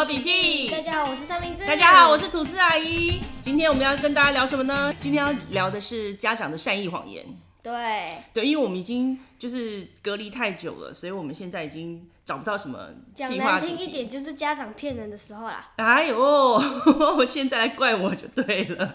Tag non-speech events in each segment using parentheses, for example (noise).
活笔记。大家好，我是三明治。大家好，我是吐司阿姨。今天我们要跟大家聊什么呢？今天要聊的是家长的善意谎言。对对，因为我们已经就是隔离太久了，所以我们现在已经找不到什么计划。讲难听一点，就是家长骗人的时候啦。哎呦，(laughs) 现在来怪我就对了。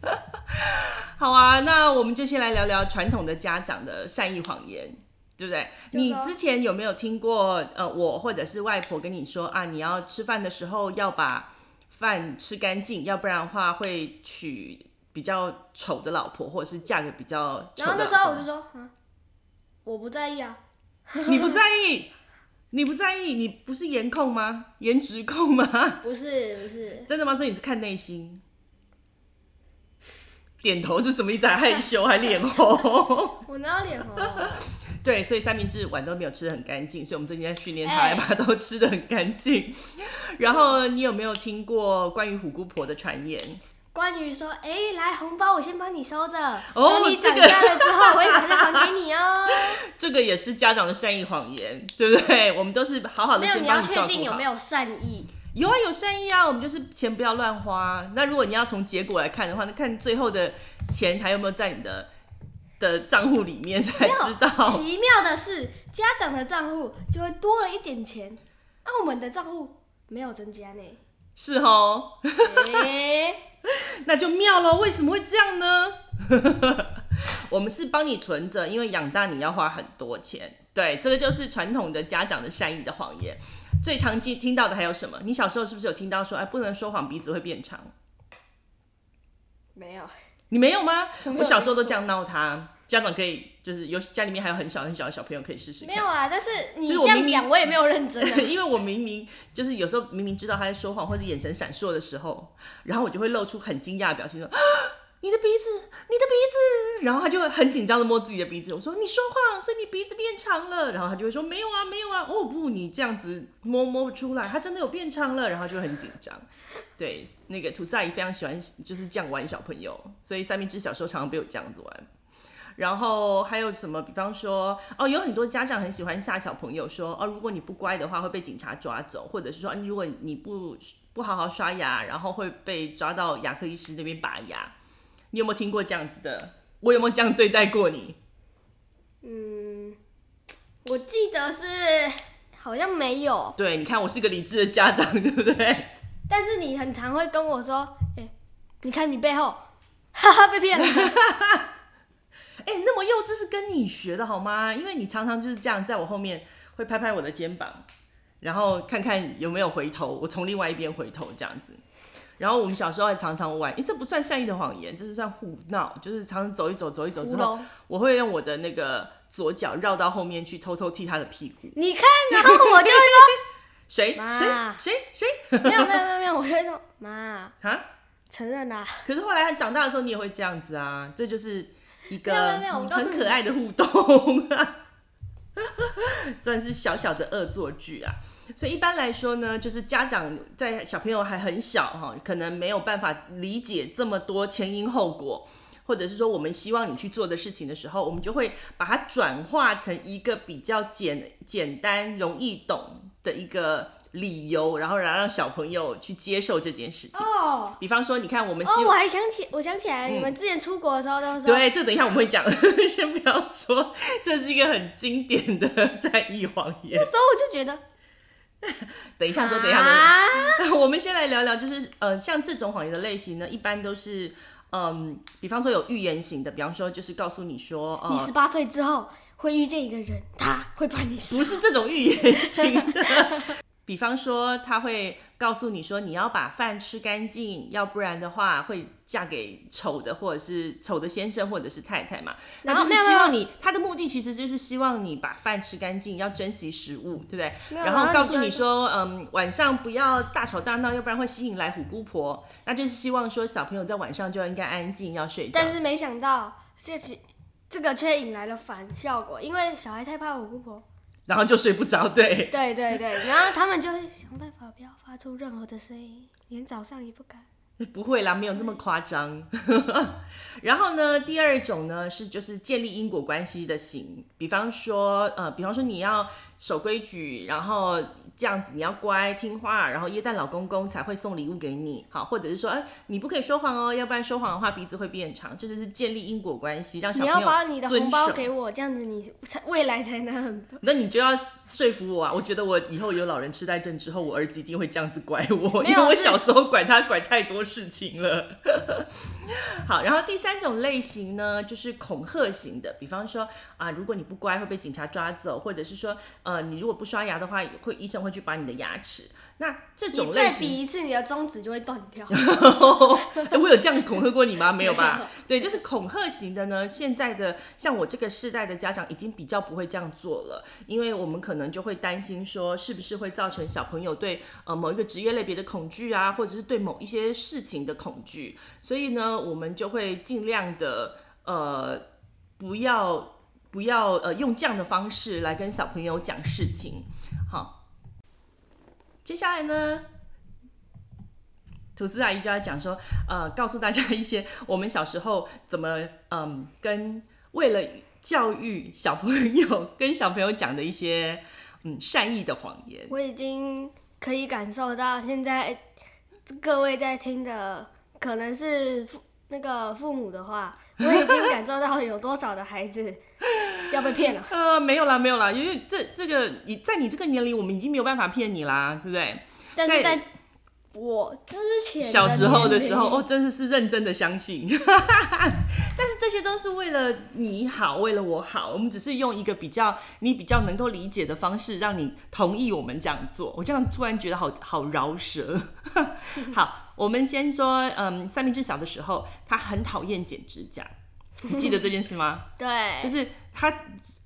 (laughs) 好啊，那我们就先来聊聊传统的家长的善意谎言。对不对？你之前有没有听过？呃，我或者是外婆跟你说啊，你要吃饭的时候要把饭吃干净，要不然的话会娶比较丑的老婆，或者是嫁给比较丑的老婆。然后那时候我就说，嗯，我不在意啊。(laughs) 你不在意？你不在意？你不是颜控吗？(laughs) 颜值控吗？不是，不是。真的吗？所以你是看内心？点头是什么意思？还害羞还脸红？(laughs) 我哪有脸红？对，所以三明治碗都没有吃得很干净，所以我们最近在训练他，要 (laughs) 把它都吃的很干净。欸、然后你有没有听过关于虎姑婆的传言？关于说，哎、欸，来红包我先帮你收着，哦，等你长大了之后，我会把它还给你哦。(laughs) 这个也是家长的善意谎言，对不对？我们都是好好的。没有，你要确定有没有善意？有啊，有善意啊。我们就是钱不要乱花。那如果你要从结果来看的话，那看最后的钱还有没有在你的。的账户里面才知道。奇妙的是，家长的账户就会多了一点钱，那、啊、我们的账户没有增加呢。是哦，欸、(laughs) 那就妙了。为什么会这样呢？(laughs) 我们是帮你存着，因为养大你要花很多钱。对，这个就是传统的家长的善意的谎言。最常见听到的还有什么？你小时候是不是有听到说，哎，不能说谎，鼻子会变长？没有。你没有吗？我，我小时候都这样闹他，家长可以就是有家里面还有很小很小的小朋友可以试试。没有啊，但是你这样讲，我，也没有认真啊。(laughs) 因为我明明就是有时候明明知道他在说谎或者眼神闪烁的时候，然后我就会露出很惊讶的表情说：“啊，你的鼻子，你的鼻子。”然后他就会很紧张的摸自己的鼻子。我说：“你说话，所以你鼻子变长了。”然后他就会说：“没有啊，没有啊。”哦不，你这样子摸摸不出来，他真的有变长了。然后就很紧张。对，那个吐司阿姨非常喜欢就是这样玩小朋友，所以三明治小时候常常被我这样子玩。然后还有什么？比方说，哦，有很多家长很喜欢吓小朋友说，哦，如果你不乖的话会被警察抓走，或者是说，如果你不不好好刷牙，然后会被抓到牙科医师那边拔牙。你有没有听过这样子的？我有没有这样对待过你？嗯，我记得是好像没有。对，你看我是个理智的家长，(laughs) 对不对？但是你很常会跟我说，哎、欸，你看你背后，哈哈，被骗了。(laughs) 哎、欸，那么幼稚是跟你学的好吗？因为你常常就是这样，在我后面会拍拍我的肩膀，然后看看有没有回头，我从另外一边回头这样子。然后我们小时候还常常玩，哎、欸，这不算善意的谎言，这是算胡闹，就是常常走一走，走一走之后，我会用我的那个左脚绕到后面去，偷偷踢他的屁股。你看，然后我就会说。(laughs) 谁谁谁谁？没有没有没有没有，我会说妈啊，承认啦。可是后来他长大的时候，你也会这样子啊，这就是一个很可爱的互动啊，(laughs) 算是小小的恶作剧啊。所以一般来说呢，就是家长在小朋友还很小哈，可能没有办法理解这么多前因后果。或者是说，我们希望你去做的事情的时候，我们就会把它转化成一个比较简简单、容易懂的一个理由，然后让让小朋友去接受这件事情。哦，比方说，你看，我们哦，我还想起，我想起来，嗯，你们之前出国的时候都说，对，这等一下我们会讲，先不要说，这是一个很经典的 (laughs) 善意谎言。那时候我就觉得，(laughs) 等一下说，等一下说，啊，(laughs) 我们先来聊聊，就是呃，像这种谎言的类型呢，一般都是。嗯，比方说有预言型的，比方说就是告诉你说，呃、你十八岁之后会遇见一个人，他会把你。不是这种预言型的，(laughs) 比方说他会告诉你说，你要把饭吃干净，要不然的话会嫁给丑的，或者是丑的先生或者是太太嘛。那就是希望你，他的目的其实就是希望你把饭吃干净，要珍惜食物，对不对？然后告诉你说，嗯，晚上不要大吵大闹，要不然会吸引来虎姑婆。那就是希望说小朋友在晚上就应该安静，要睡觉。但是没想到这这个却引来了反效果，因为小孩太怕虎姑婆。然后就睡不着，对。对对对，然后他们就会想办法不要发出任何的声音，连早上也不敢。不会啦，没有这么夸张。(laughs) 然后呢，第二种呢是就是建立因果关系的型，比方说呃，比方说你要守规矩，然后这样子你要乖听话，然后耶诞老公公才会送礼物给你，好，或者是说，哎，你不可以说谎哦，要不然说谎的话鼻子会变长，这就是建立因果关系，让小朋友你要把你的红包给我，这样子你才未来才能很。(laughs) 那你就要说服我啊！我觉得我以后有老人痴呆症之后，我儿子一定会这样子拐我，因为我小时候拐他拐太多事情了。(laughs) 好，然后第三种类型呢，就是恐吓型的，比方说啊，如果你不乖会被警察抓走，或者是说，呃，你如果不刷牙的话，会医生会去拔你的牙齿。那这种类型，你再比一次，你的中指就会断掉。(laughs) 欸，我有这样恐吓过你吗？没有吧？有。对，就是恐吓型的呢。现在的像我这个世代的家长，已经比较不会这样做了，因为我们可能就会担心说，是不是会造成小朋友对呃某一个职业类别的恐惧啊，或者是对某一些事情的恐惧，所以呢，我们就会尽量的呃不要不要呃用这样的方式来跟小朋友讲事情，好。接下来呢，吐司阿姨就要讲说，呃，告诉大家一些我们小时候怎么，嗯，跟为了教育小朋友，跟小朋友讲的一些，嗯，善意的谎言。我已经可以感受到，现在各位在听的，可能是父那个父母的话，我已经感受到有多少的孩子。要被骗了？(laughs) 呃，没有啦，没有啦，因为这这个你在你这个年龄，我们已经没有办法骗你啦，对不对？但是在我之前小时候的时候，哦，真的是认真的相信。(laughs) 但是这些都是为了你好，为了我好，我们只是用一个比较你比较能够理解的方式，让你同意我们这样做。我这样突然觉得好好饶舌。(laughs) 好，我们先说，嗯，三明治小的时候，他很讨厌剪指甲。你记得这件事吗？(laughs) 对，就是他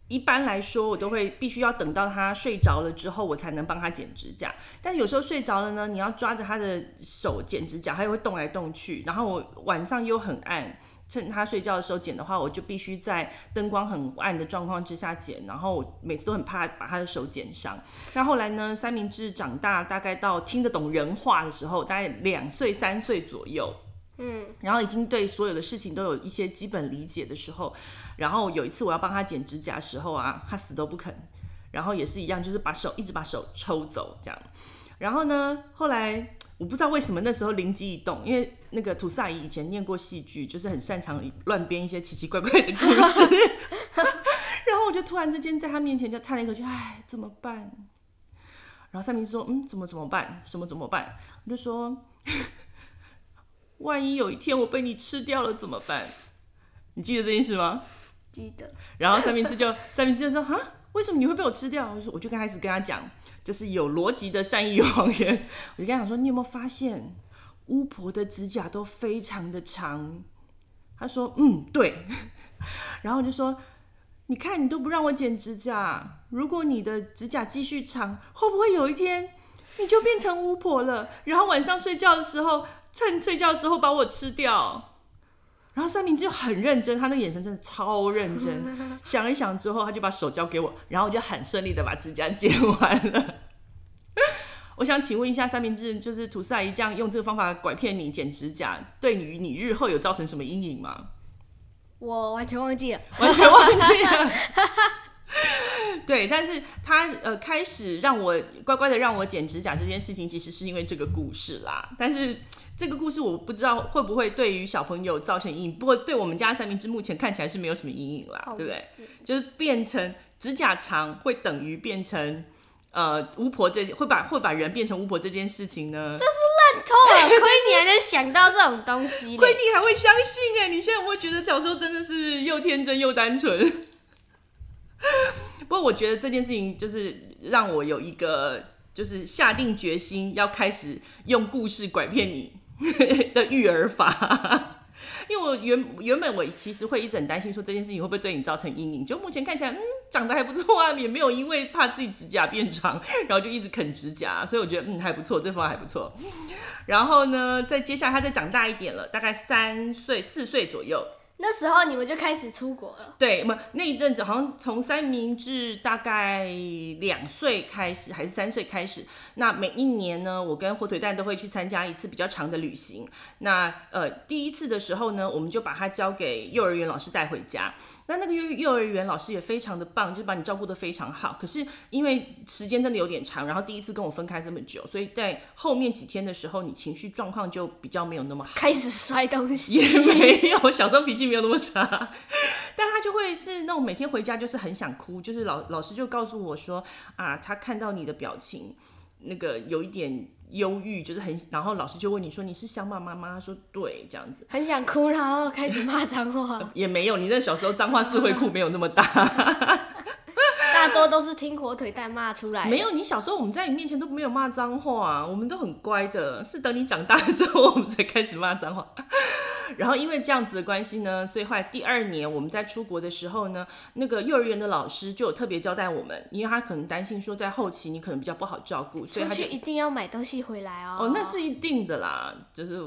一般来说，我都会必须要等到他睡着了之后，我才能帮他剪指甲。但有时候睡着了呢，你要抓着他的手剪指甲，他又会动来动去。然后我晚上又很暗，趁他睡觉的时候剪的话，我就必须在灯光很暗的状况之下剪。然后我每次都很怕把他的手剪伤。那后来呢，三明治长大，大概到听得懂人话的时候，大概两岁三岁左右。嗯，然后已经对所有的事情都有一些基本理解的时候，然后有一次我要帮他剪指甲的时候啊，他死都不肯，然后也是一样，就是把手一直把手抽走这样。然后呢，后来我不知道为什么那时候灵机一动，因为那个吐司阿姨以前念过戏剧，就是很擅长乱编一些奇奇怪怪的故事。(laughs) 然后我就突然之间在他面前就叹了一口气，哎，怎么办？然后三明说，嗯，怎么怎么办？什么怎么办？我就说。万一有一天我被你吃掉了怎么办？你记得这件事吗？记得。然后三明治就 (laughs) 三明治就说：“哈，为什么你会被我吃掉？”我说：“我就开始跟他讲，就是有逻辑的善意谎言。(laughs) 我就跟他讲说：你有没有发现巫婆的指甲都非常的长？他说：嗯，对。(laughs) 然后我就说：你看你都不让我剪指甲，如果你的指甲继续长，会不会有一天你就变成巫婆了？然后晚上睡觉的时候。”趁睡觉的时候把我吃掉，然后三明治很认真，他那眼神真的超认真。(laughs) 想一想之后，他就把手交给我，然后我就很顺利的把指甲剪完了。(laughs) 我想请问一下，三明治就是吐司阿姨这样用这个方法拐骗你剪指甲，对于你日后有造成什么阴影吗？我完全忘记了，完全忘记了。(laughs) 对，但是他呃开始让我乖乖的让我剪指甲这件事情，其实是因为这个故事啦。但是。这个故事我不知道会不会对于小朋友造成阴影，不过对我们家三明治目前看起来是没有什么阴影啦，对不对？就是变成指甲长会等于变成呃巫婆这会把会把人变成巫婆这件事情呢？这是烂透了，亏你还能想到这种东西，(laughs) 亏你还会相信哎！你现在有没有觉得小时候真的是又天真又单纯？不过我觉得这件事情就是让我有一个就是下定决心要开始用故事拐骗你。(laughs) 的育儿法，因为我原原本我其实会一直很担心，说这件事情会不会对你造成阴影。就目前看起来，嗯，长得还不错啊，也没有因为怕自己指甲变长，然后就一直啃指甲，所以我觉得嗯还不错，这方法还不错。然后呢，再接下来他再长大一点了，大概三岁四岁左右，那时候你们就开始出国了？对，那那一阵子好像从三明治大概两岁开始，还是三岁开始。那每一年呢，我跟火腿蛋都会去参加一次比较长的旅行。那呃，第一次的时候呢，我们就把它交给幼儿园老师带回家。那那个幼幼儿园老师也非常的棒，就是把你照顾得非常好。可是因为时间真的有点长，然后第一次跟我分开这么久，所以在后面几天的时候，你情绪状况就比较没有那么好，开始摔东西。也没有，小时候脾气没有那么差，(laughs) 但他就会是那种每天回家就是很想哭，就是老老师就告诉我说啊，他看到你的表情，那个有一点忧郁，就是很，然后老师就问你说你是想骂妈妈吗？他说对，这样子，很想哭，然后开始骂脏话，(laughs) 也没有，你那小时候脏话智慧库没有那么大，大多都是听火腿蛋骂出来，没有，你小时候我们在你面前都没有骂脏话，我们都很乖的，是等你长大之后我们才开始骂脏话。然后因为这样子的关系呢，所以后来第二年我们在出国的时候呢，那个幼儿园的老师就有特别交代我们，因为他可能担心说在后期你可能比较不好照顾，所以他就一定要买东西回来哦。哦，那是一定的啦，就是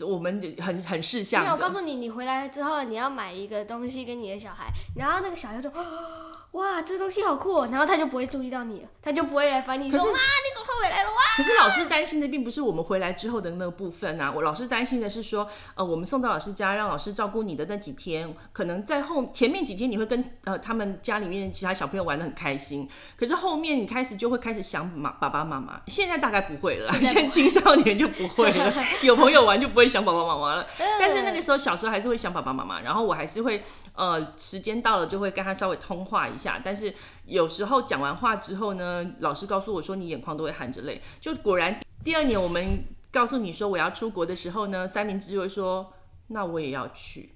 我们很很事项。没有，我告诉你，你回来之后你要买一个东西给你的小孩，然后那个小孩就说。(gasps) 哇，这东西好酷喔！然后他就不会注意到你了，他就不会来烦你说。说啊，你怎么会回来了？哇！可是老师担心的并不是我们回来之后的那个部分啊，我老师担心的是说，呃，我们送到老师家，让老师照顾你的那几天，可能在后前面几天你会跟呃他们家里面其他小朋友玩的很开心，可是后面你开始就会开始想妈爸爸妈妈。现在大概不会了，现在青少年就不会了，(laughs) 有朋友玩就不会想爸爸妈妈了。(laughs) 但是那个时候小时候还是会想爸爸妈妈，然后我还是会呃时间到了就会跟他稍微通话一下。但是有时候讲完话之后呢，老师告诉我说，你眼眶都会含着泪。就果然第二年我们告诉你说我要出国的时候呢，三明治就会说，那我也要去。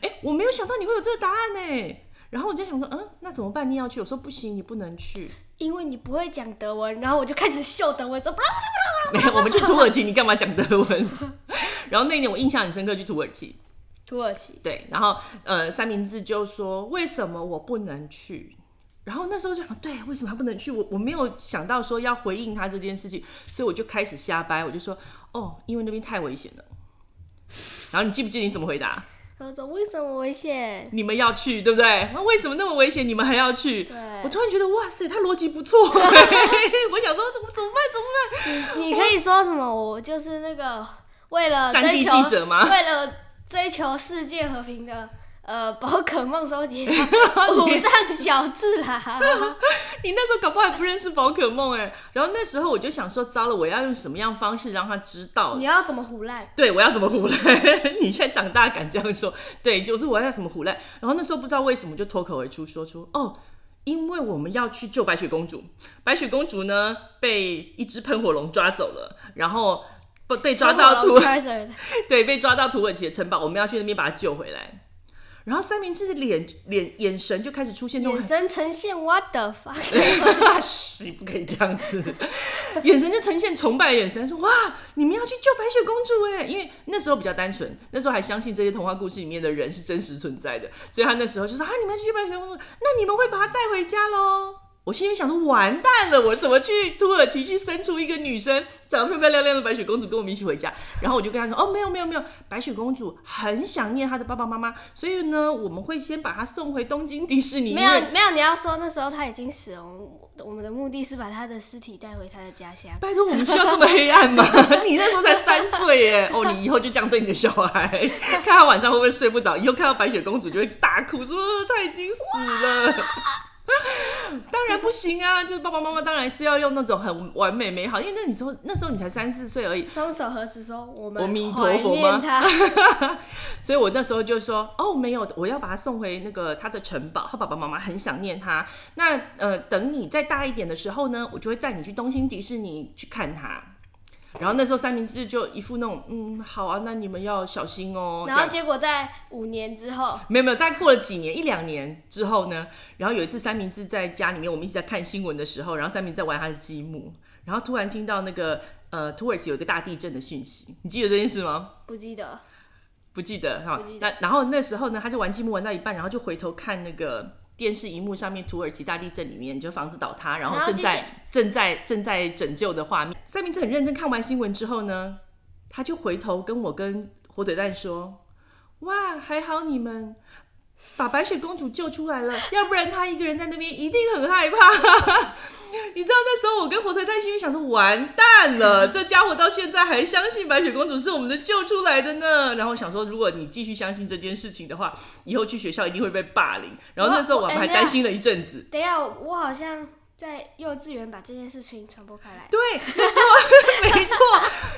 哎，我没有想到你会有这个答案呢。然后我就想说，嗯，那怎么办？你要去？我说不行，你不能去，因为你不会讲德文。然后我就开始秀德文，说，没有，我们去土耳其，你干嘛讲德文？(laughs) 然后那一年我印象很深刻，去土耳其。土耳其对，然后呃，三明治就说，为什么我不能去？然后那时候就想，对，为什么他不能去？我我没有想到说要回应他这件事情，所以我就开始瞎掰，我就说哦，因为那边太危险了。然后你记不记得你怎么回答？他说为什么危险？你们要去对不对？那为什么那么危险？你们还要去？对，我突然觉得哇塞，他逻辑不错。(laughs) 我想说怎么怎么办？怎么办？你你可以说什么？我就是那个为了战地记者吗？为了。追求世界和平的呃 (laughs) 宝可梦收集家 (laughs) 五藏小智啦！(laughs) 你那时候搞不好还不认识宝可梦哎，然后那时候我就想说，糟了，我要用什么样方式让他知道？你要怎么胡赖？对，我要怎么胡赖？你现在长大敢这样说？对，就是我要怎么胡赖？然后那时候不知道为什么就脱口而出说出哦，因为我们要去救白雪公主，白雪公主呢被一只喷火龙抓走了，然后。被抓到土 (laughs) 对，被抓到土耳其的城堡，我们要去那边把他救回来。然后三明治的脸脸眼神就开始出现那种眼神呈现 What the fuck？(laughs) 你不可以这样子，眼神就呈现崇拜的眼神，说哇，你们要去救白雪公主哎！因为那时候比较单纯，那时候还相信这些童话故事里面的人是真实存在的，所以他那时候就说啊，你们要去救白雪公主，那你们会把她带回家喽。我心里想说，完蛋了，我怎么去土耳其去生出一个女生，长得漂漂亮亮的白雪公主跟我们一起回家？然后我就跟他说，哦，没有没有没有，白雪公主很想念她的爸爸妈妈，所以呢，我们会先把她送回东京迪士尼。没有没有，你要说那时候她已经死了，我们的目的是把她的尸体带回她的家乡。拜托，我们需要这么黑暗吗？(laughs) 你那时候才三岁耶！哦，你以后就这样对你的小孩，看他晚上会不会睡不着，以后看到白雪公主就会大哭，说她已经死了。(laughs) 当然不行啊！就是爸爸妈妈当然是要用那种很完美美好，因为那你说那时候你才三四岁而已，双手合十说我们阿弥陀佛吗？(laughs) 所以我那时候就说哦，没有，我要把他送回那个他的城堡，他爸爸妈妈很想念他。那呃，等你再大一点的时候呢，我就会带你去东兴迪士尼去看他。然后那时候三明治就一副那种，嗯，好啊，那你们要小心哦。然后结果在五年之后，没有没有，大概过了几年，一两年之后呢，然后有一次三明治在家里面，我们一直在看新闻的时候，然后三明治在玩他的积木，然后突然听到那个呃土耳其有一个大地震的讯息，你记得这件事吗？不记得，不记得哈。那然后那时候呢，他就玩积木玩到一半，然后就回头看那个。电视荧幕上面，土耳其大地震里面，就房子倒塌，然后正在正在正在拯救的画面。三明治很认真看完新闻之后呢，他就回头跟我跟火腿蛋说：“哇，还好你们把白雪公主救出来了，要不然她一个人在那边一定很害怕。(laughs) 你知道那时候我跟火腿蛋心里想说，完蛋了，这家伙到现在还相信白雪公主是我们的救出来的呢。然后想说，如果你继续相信这件事情的话，以后去学校一定会被霸凌。然后那时候我们还担心了一阵子。等一下，我好像。在幼稚园把这件事情传播开来。对，那时候没错。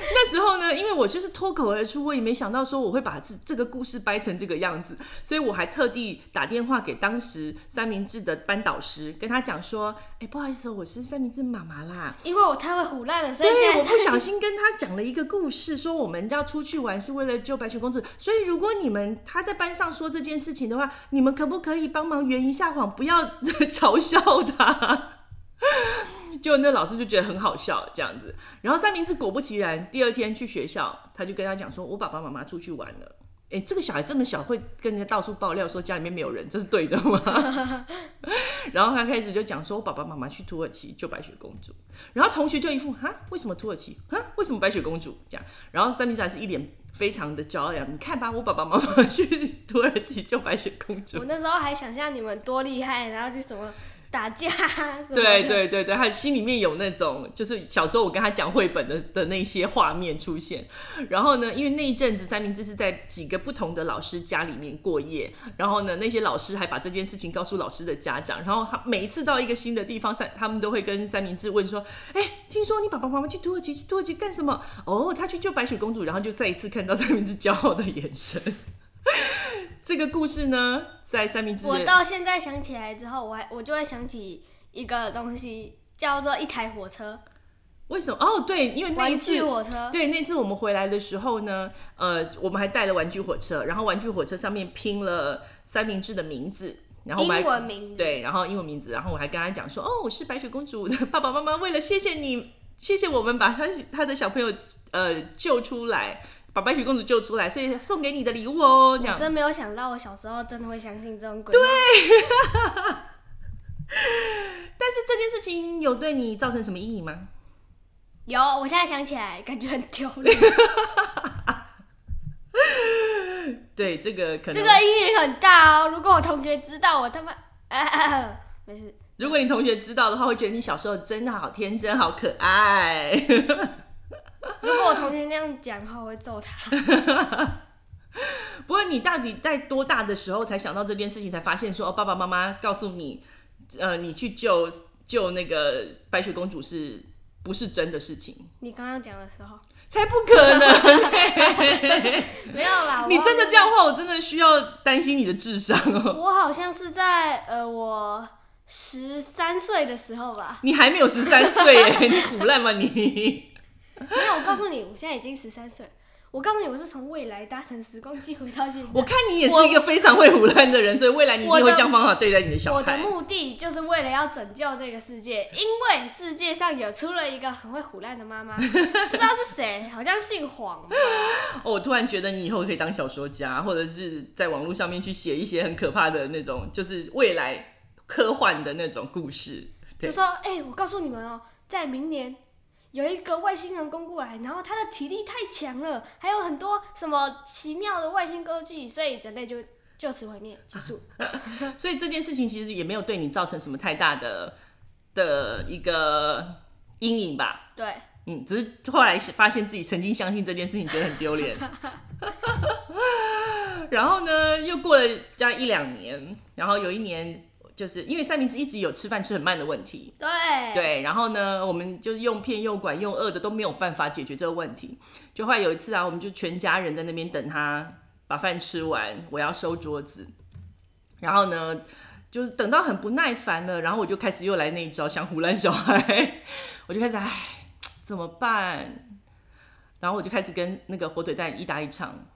那时候呢，因为我就是脱口而出，我也没想到说我会把这这个故事掰成这个样子，所以我还特地打电话给当时三明治的班导师，跟他讲说：“哎、欸，不好意思，我是三明治妈妈啦。”因为我太会唬烂了，所以对，我不小心跟他讲了一个故事，说我们要出去玩是为了救白雪公主，所以如果你们他在班上说这件事情的话，你们可不可以帮忙圆一下谎，不要 (laughs) 嘲笑他？(laughs) 就那老师就觉得很好笑这样子，然后三明治果不其然，第二天去学校，他就跟他讲说：“我爸爸妈妈出去玩了。”哎，这个小孩这么小会跟人家到处爆料说家里面没有人，这是对的吗？(laughs) 然后他开始就讲说：“我爸爸妈妈去土耳其救白雪公主。”然后同学就一副哈，为什么土耳其？哈，为什么白雪公主？这样，然后三明治还是一脸非常的骄傲，你看吧，我爸爸妈妈去土耳其救白雪公主。我那时候还想象你们多厉害，然后就什么。打架，对对对对，他心里面有那种，就是小时候我跟他讲绘本的的那些画面出现。然后呢，因为那一阵子三明治是在几个不同的老师家里面过夜，然后呢，那些老师还把这件事情告诉老师的家长。然后他每一次到一个新的地方，三他们都会跟三明治问说：“哎，听说你爸爸妈妈去土耳其，去土耳其干什么？哦，他去救白雪公主。”然后就再一次看到三明治骄傲的眼神。(laughs) 这个故事呢？在三明治，我到现在想起来之后，我还我就会想起一个东西，叫做一台火车。为什么？哦，对，因为那一次火车，对，那次我们回来的时候呢，呃，我们还带了玩具火车，然后玩具火车上面拼了三明治的名字，然后我们英文名字，对，然后英文名字，然后我还跟他讲说，哦，我是白雪公主的爸爸妈妈，为了谢谢你，谢谢我们把他他的小朋友呃救出来。把白雪公主救出来，所以送给你的礼物哦。这样，真没有想到，我小时候真的会相信这种鬼。对。(laughs) 但是这件事情有对你造成什么阴影吗？有，我现在想起来，感觉很丢脸。(laughs) 对，这个可能这个阴影很大哦。如果我同学知道，我他妈……没事。如果你同学知道的话，会觉得你小时候真的好天真，好可爱。如果我同学那样讲的话，我会揍他。(laughs) 不过你到底在多大的时候才想到这件事情，才发现说哦，爸爸妈妈告诉你，呃，你去救救那个白雪公主是不是真的事情？你刚刚讲的时候，才不可能。(laughs) 没有啦，(laughs) 你真的这样的话，我真的需要担心你的智商哦。我好像是在呃，我十三岁的时候吧。你还没有十三岁耶，你苦烂吗你？没有，我告诉你，我现在已经十三岁。我告诉你，我是从未来搭乘时光机回到现在。我看你也是一个非常会唬烂的人，所以未来你一定会这样方法对待你的小孩。我的目的就是为了要拯救这个世界，因为世界上有出了一个很会唬烂的妈妈，不知道是谁，好像姓黄。(laughs) 哦，我突然觉得你以后可以当小说家，或者是在网络上面去写一些很可怕的那种，就是未来科幻的那种故事。就说，哎、欸，我告诉你们哦，在明年。有一个外星人攻过来，然后他的体力太强了，还有很多什么奇妙的外星科技，所以人类就就此毁灭 (laughs) 结束。所以这件事情其实也没有对你造成什么太大的的一个阴影吧？对，嗯，只是后来发现自己曾经相信这件事情，觉得很丢脸。(laughs) 然后呢，又过了加一两年，然后有一年。就是因为三明治一直有吃饭吃很慢的问题，对对，然后呢，我们就用片又管用饿的都没有办法解决这个问题。就后来有一次啊，我们就全家人在那边等他把饭吃完，我要收桌子。然后呢，就是等到很不耐烦了，然后我就开始又来那一招，想唬烂小孩，(laughs) 我就开始唉，怎么办？然后我就开始跟那个火腿蛋一打一场，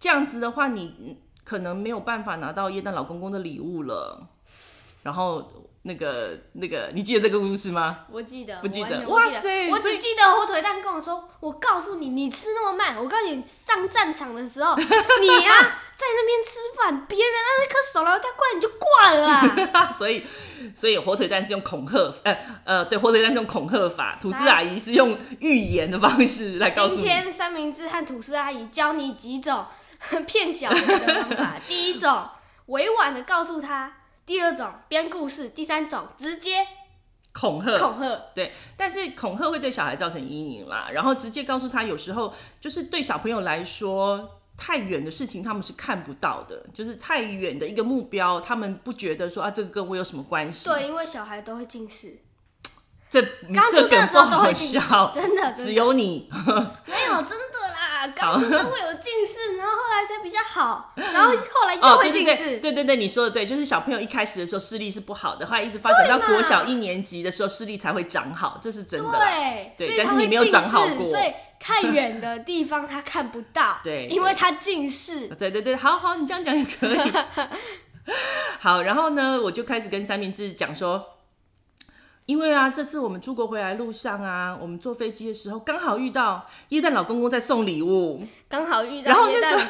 这样子的话，你可能没有办法拿到耶诞老公公的礼物了。然后那个那个，你记得这个故事吗？我记得，不记得。哇塞！我只记得火腿蛋跟我说：“我告诉你，你吃那么慢，我告诉你，上战场的时候，(laughs) 你呀、啊、在那边吃饭，别人啊那颗手榴弹过来你就挂了啦。(laughs) ”所以，所以火腿蛋是用恐吓，呃呃，对，火腿蛋是用恐吓法，吐司阿姨是用预言的方式来告诉你。今天三明治和吐司阿姨教你几种。(laughs) 骗小孩的方法。第一种，委婉的告诉他；第二种，编故事；第三种，直接恐吓。恐吓。对，但是恐吓会对小孩造成阴影啦。然后直接告诉他，有时候就是对小朋友来说。太远的事情他们是看不到的，就是太远的一个目标，他们不觉得说啊，这个跟我有什么关系？对，因为小孩都会近视。这刚出生的时候都会近视，真的，只有你没有，真的啦，刚出生会有近视，然后后来才比较好，然后后来又会近视。哦、对，对，对，对对对，你说的对，就是小朋友一开始的时候视力是不好的，后来一直发展到国小一年级的时候视力才会长好，这是真的。对，对，但是你没有长好过，所以 (laughs) 太远的地方他看不到，(laughs) 对，因为他近视。对对对，好好，你这样讲也可以。(laughs) 好，然后呢，我就开始跟三明治讲说。因为啊，这次我们出国回来路上啊，我们坐飞机的时候刚好遇到耶诞老公公在送礼物，刚好遇到。然后 (laughs) 那时候，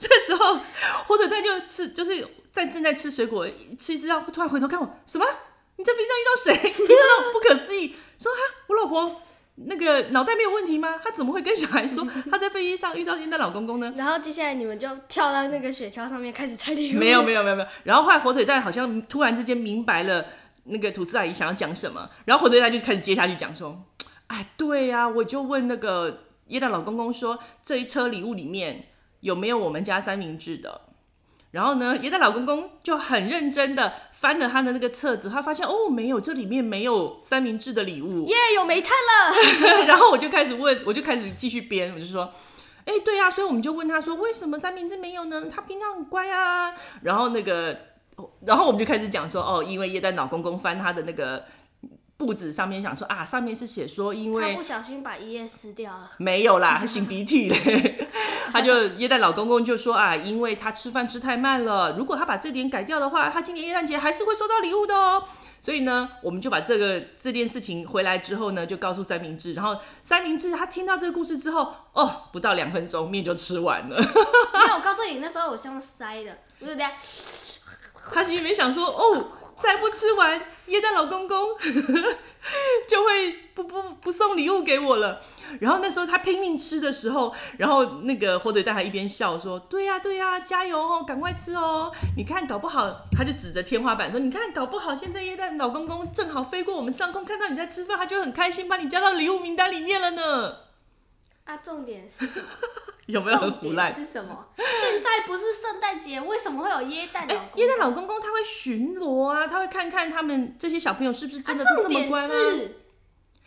那时候火腿蛋就吃，就是在正在吃水果，吃一吃到突然回头看我，什么？你在飞机上遇到谁？(laughs) 遇到不可思议，说哈，我老婆那个脑袋没有问题吗？她怎么会跟小孩说 (laughs) 她在飞机上遇到耶诞老公公呢？然后接下来你们就跳到那个雪橇上面开始拆礼物。没有没有没有没有。然后后来火腿蛋好像突然之间明白了。那个吐司阿姨想要讲什么，然后火腿蛋就开始接下去讲说：“哎，对呀、啊，我就问那个耶诞老公公说，这一车礼物里面有没有我们家三明治的？然后呢，耶诞老公公就很认真的翻了他的那个册子，他发现哦，没有，这里面没有三明治的礼物，耶、有煤炭了。(laughs) 然后我就开始问，我就开始继续编，我就说：哎，对呀、啊，所以我们就问他说，为什么三明治没有呢？他平常很乖啊。然后那个。然后我们就开始讲说，哦，因为耶诞老公公翻他的那个簿子上面，想说啊，上面是写说，因为他不小心把一页撕掉了，没有啦，他擤鼻涕嘞，(laughs) 他就耶诞老公公就说啊，因为他吃饭吃太慢了，如果他把这点改掉的话，他今年耶诞节还是会收到礼物的哦。所以呢，我们就把这个这件事情回来之后呢，就告诉三明治，然后三明治他听到这个故事之后，哦，不到两分钟面就吃完了。(laughs) 没有，我告诉你，那时候我是用塞的，不是这样。他心里面想说：“哦，再不吃完，耶诞老公公 (laughs) 就会不不不送礼物给我了。”然后那时候他拼命吃的时候，然后那个火腿蛋还一边笑说：“对呀对呀，加油哦，赶快吃哦！你看，搞不好他就指着天花板说：‘你看，搞不好现在耶诞老公公正好飞过我们上空，看到你在吃饭，他就很开心，把你加到礼物名单里面了呢。’啊，重点是。”有没有很胡烂？是什么？现在不是圣诞节，为什么会有耶诞老公公？耶诞老公公他会巡逻啊，他会看看他们这些小朋友是不是真的都这么乖吗？啊，重点是，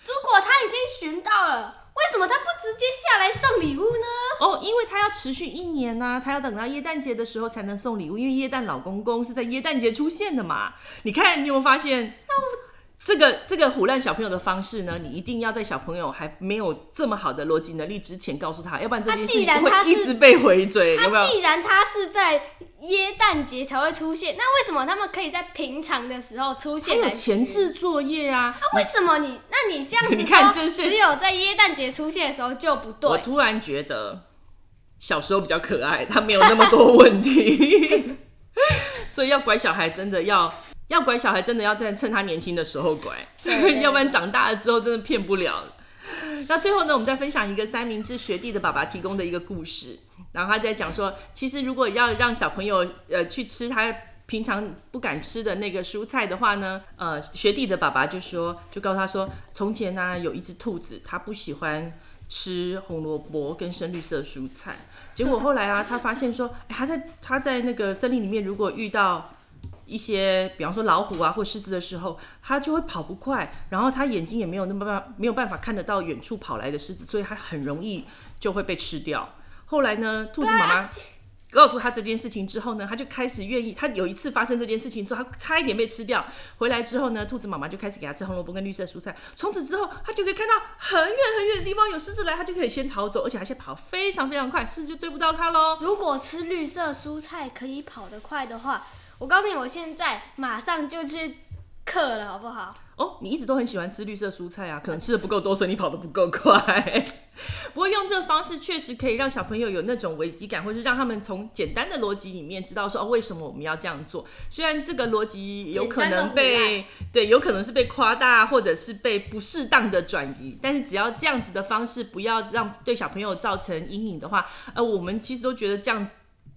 如果他已经巡到了，为什么他不直接下来送礼物呢？哦，因为他要持续一年呐，啊，他要等到耶诞节的时候才能送礼物，因为耶诞老公公是在耶诞节出现的嘛。你看，你有没有发现？那我。这个这个唬烂小朋友的方式呢，你一定要在小朋友还没有这么好的逻辑能力之前告诉他，要不然这件事情会一直被回嘴。有没有？既然他是在耶诞节才会出现，那为什么他们可以在平常的时候出现？还有前置作业啊？那、啊、为什么你？那你这样子 (laughs) 看只有在耶诞节出现的时候就不对。我突然觉得小时候比较可爱，他没有那么多问题，(laughs) 所以要管小孩真的要。要拐小孩，真的要在趁他年轻的时候拐，(laughs) 要不然长大了之后真的骗不了。那最后呢，我们再分享一个三明治学弟的爸爸提供的一个故事。然后他在讲说，其实如果要让小朋友呃去吃他平常不敢吃的那个蔬菜的话呢，呃，学弟的爸爸就说，就告诉他说，从前呢、啊、有一只兔子，他不喜欢吃红萝卜跟深绿色蔬菜，结果后来啊，他发现说，哎，他在他在那个森林里面，如果遇到一些，比方说老虎啊或狮子的时候，它就会跑不快，然后它眼睛也没有那么办没有办法看得到远处跑来的狮子，所以它很容易就会被吃掉。后来呢，兔子妈妈告诉他这件事情之后呢，他就开始愿意。他有一次发生这件事情，说他差一点被吃掉，回来之后呢，兔子妈妈就开始给他吃红萝卜跟绿色蔬菜。从此之后，他就可以看到很远很远的地方有狮子来，他就可以先逃走，而且而且跑非常非常快，狮子就追不到他喽。如果吃绿色蔬菜可以跑得快的话。我告诉你，我现在马上就去刻了，好不好？哦，你一直都很喜欢吃绿色蔬菜啊，可能吃的不够多，所以你跑得不够快。(laughs) 不过用这个方式确实可以让小朋友有那种危机感，或是让他们从简单的逻辑里面知道说，哦，为什么我们要这样做？虽然这个逻辑有可能被对，有可能是被夸大，或者是被不适当的转移，但是只要这样子的方式不要让对小朋友造成阴影的话，呃，我们其实都觉得这样。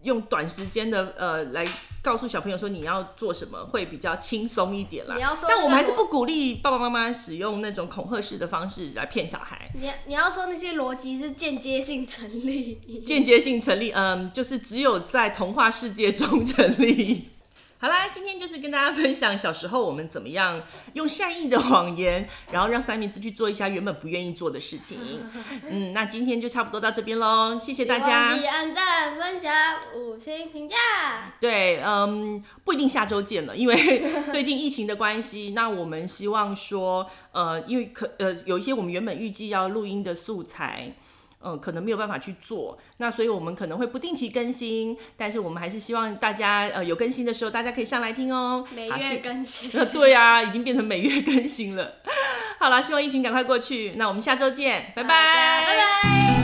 用短时间的呃来告诉小朋友说你要做什么会比较轻松一点啦。你要说，但我们还是不鼓励爸爸妈妈使用那种恐吓式的方式来骗小孩。你你要说那些逻辑是间接性成立，间接性成立，嗯，就是只有在童话世界中成立。好啦，今天就是跟大家分享小时候我们怎么样用善意的谎言，然后让三明治去做一下原本不愿意做的事情。(laughs) 嗯，那今天就差不多到这边喽，谢谢大家。按赞、分享、五星评价。对，嗯，不一定下周见了，因为最近疫情的关系。那我们希望说，呃，因为可呃有一些我们原本预计要录音的素材。嗯，可能没有办法去做，那所以我们可能会不定期更新，但是我们还是希望大家呃有更新的时候，大家可以上来听哦。每月更新。(laughs) 呃，对啊，已经变成每月更新了。(laughs) 好了，希望疫情赶快过去，那我们下周见，拜拜，拜拜。